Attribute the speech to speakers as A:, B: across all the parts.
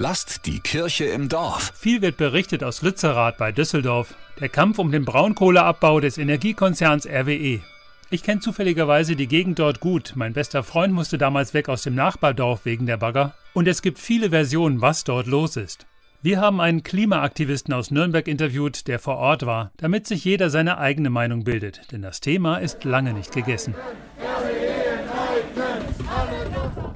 A: Lasst die Kirche im Dorf.
B: Viel wird berichtet aus Lützerath bei Düsseldorf. Der Kampf um den Braunkohleabbau des Energiekonzerns RWE. Ich kenne zufälligerweise die Gegend dort gut. Mein bester Freund musste damals weg aus dem Nachbardorf wegen der Bagger. Und es gibt viele Versionen, was dort los ist. Wir haben einen Klimaaktivisten aus Nürnberg interviewt, der vor Ort war, damit sich jeder seine eigene Meinung bildet. Denn das Thema ist lange nicht gegessen.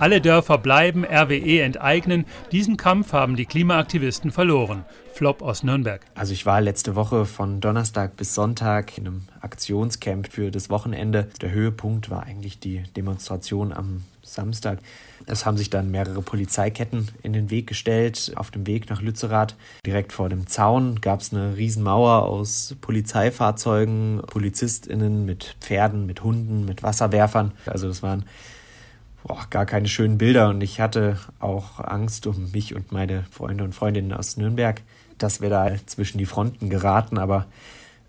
B: Alle Dörfer bleiben, RWE enteignen. Diesen Kampf haben die Klimaaktivisten verloren. Flop aus Nürnberg.
C: Also ich war letzte Woche von Donnerstag bis Sonntag in einem Aktionscamp für das Wochenende. Der Höhepunkt war eigentlich die Demonstration am Samstag. Es haben sich dann mehrere Polizeiketten in den Weg gestellt, auf dem Weg nach Lützerath. Direkt vor dem Zaun gab es eine Riesenmauer aus Polizeifahrzeugen, PolizistInnen mit Pferden, mit Hunden, mit Wasserwerfern. Also das waren boah, gar keine schönen Bilder. Und ich hatte auch Angst um mich und meine Freunde und Freundinnen aus Nürnberg, dass wir da zwischen die Fronten geraten, aber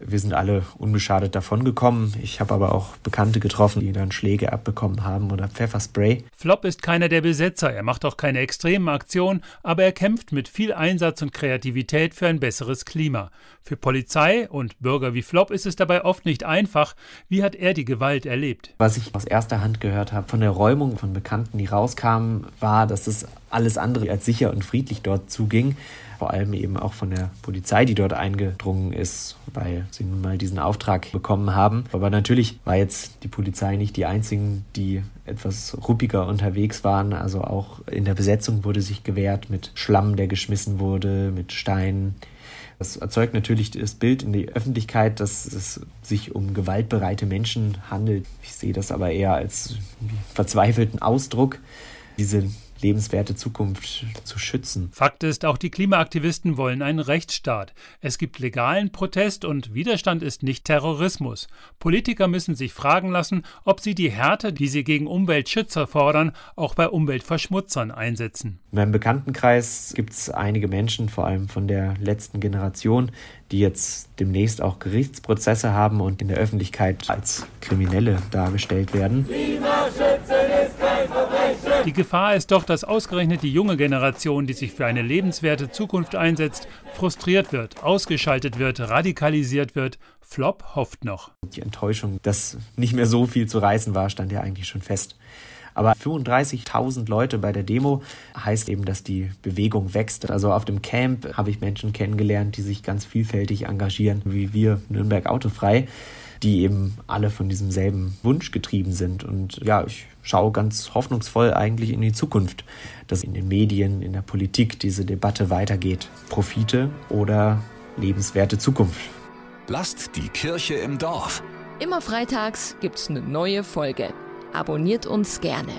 C: wir sind alle unbeschadet davongekommen. Ich habe aber auch Bekannte getroffen, die dann Schläge abbekommen haben oder Pfefferspray.
B: Flop ist keiner der Besetzer. Er macht auch keine extremen Aktionen, aber er kämpft mit viel Einsatz und Kreativität für ein besseres Klima. Für Polizei und Bürger wie Flop ist es dabei oft nicht einfach. Wie hat er die Gewalt erlebt?
C: Was ich aus erster Hand gehört habe von der Räumung von Bekannten, die rauskamen, war, dass es alles andere als sicher und friedlich dort zuging vor allem eben auch von der Polizei, die dort eingedrungen ist, weil sie nun mal diesen Auftrag bekommen haben. Aber natürlich war jetzt die Polizei nicht die einzigen, die etwas ruppiger unterwegs waren. Also auch in der Besetzung wurde sich gewehrt mit Schlamm, der geschmissen wurde, mit Steinen. Das erzeugt natürlich das Bild in die Öffentlichkeit, dass es sich um gewaltbereite Menschen handelt. Ich sehe das aber eher als verzweifelten Ausdruck. Diese lebenswerte Zukunft zu schützen.
B: Fakt ist, auch die Klimaaktivisten wollen einen Rechtsstaat. Es gibt legalen Protest und Widerstand ist nicht Terrorismus. Politiker müssen sich fragen lassen, ob sie die Härte, die sie gegen Umweltschützer fordern, auch bei Umweltverschmutzern einsetzen.
C: In meinem Bekanntenkreis gibt es einige Menschen, vor allem von der letzten Generation, die jetzt demnächst auch Gerichtsprozesse haben und in der Öffentlichkeit als Kriminelle dargestellt werden.
B: Verbrechen! Die Gefahr ist doch, dass ausgerechnet die junge Generation, die sich für eine lebenswerte Zukunft einsetzt, frustriert wird, ausgeschaltet wird, radikalisiert wird. Flop hofft noch.
C: Die Enttäuschung, dass nicht mehr so viel zu reißen war, stand ja eigentlich schon fest. Aber 35.000 Leute bei der Demo heißt eben, dass die Bewegung wächst. Also auf dem Camp habe ich Menschen kennengelernt, die sich ganz vielfältig engagieren, wie wir Nürnberg Autofrei die eben alle von diesem selben Wunsch getrieben sind. Und ja, ich schaue ganz hoffnungsvoll eigentlich in die Zukunft, dass in den Medien, in der Politik diese Debatte weitergeht. Profite oder lebenswerte Zukunft.
A: Lasst die Kirche im Dorf.
D: Immer freitags gibt's eine neue Folge. Abonniert uns gerne.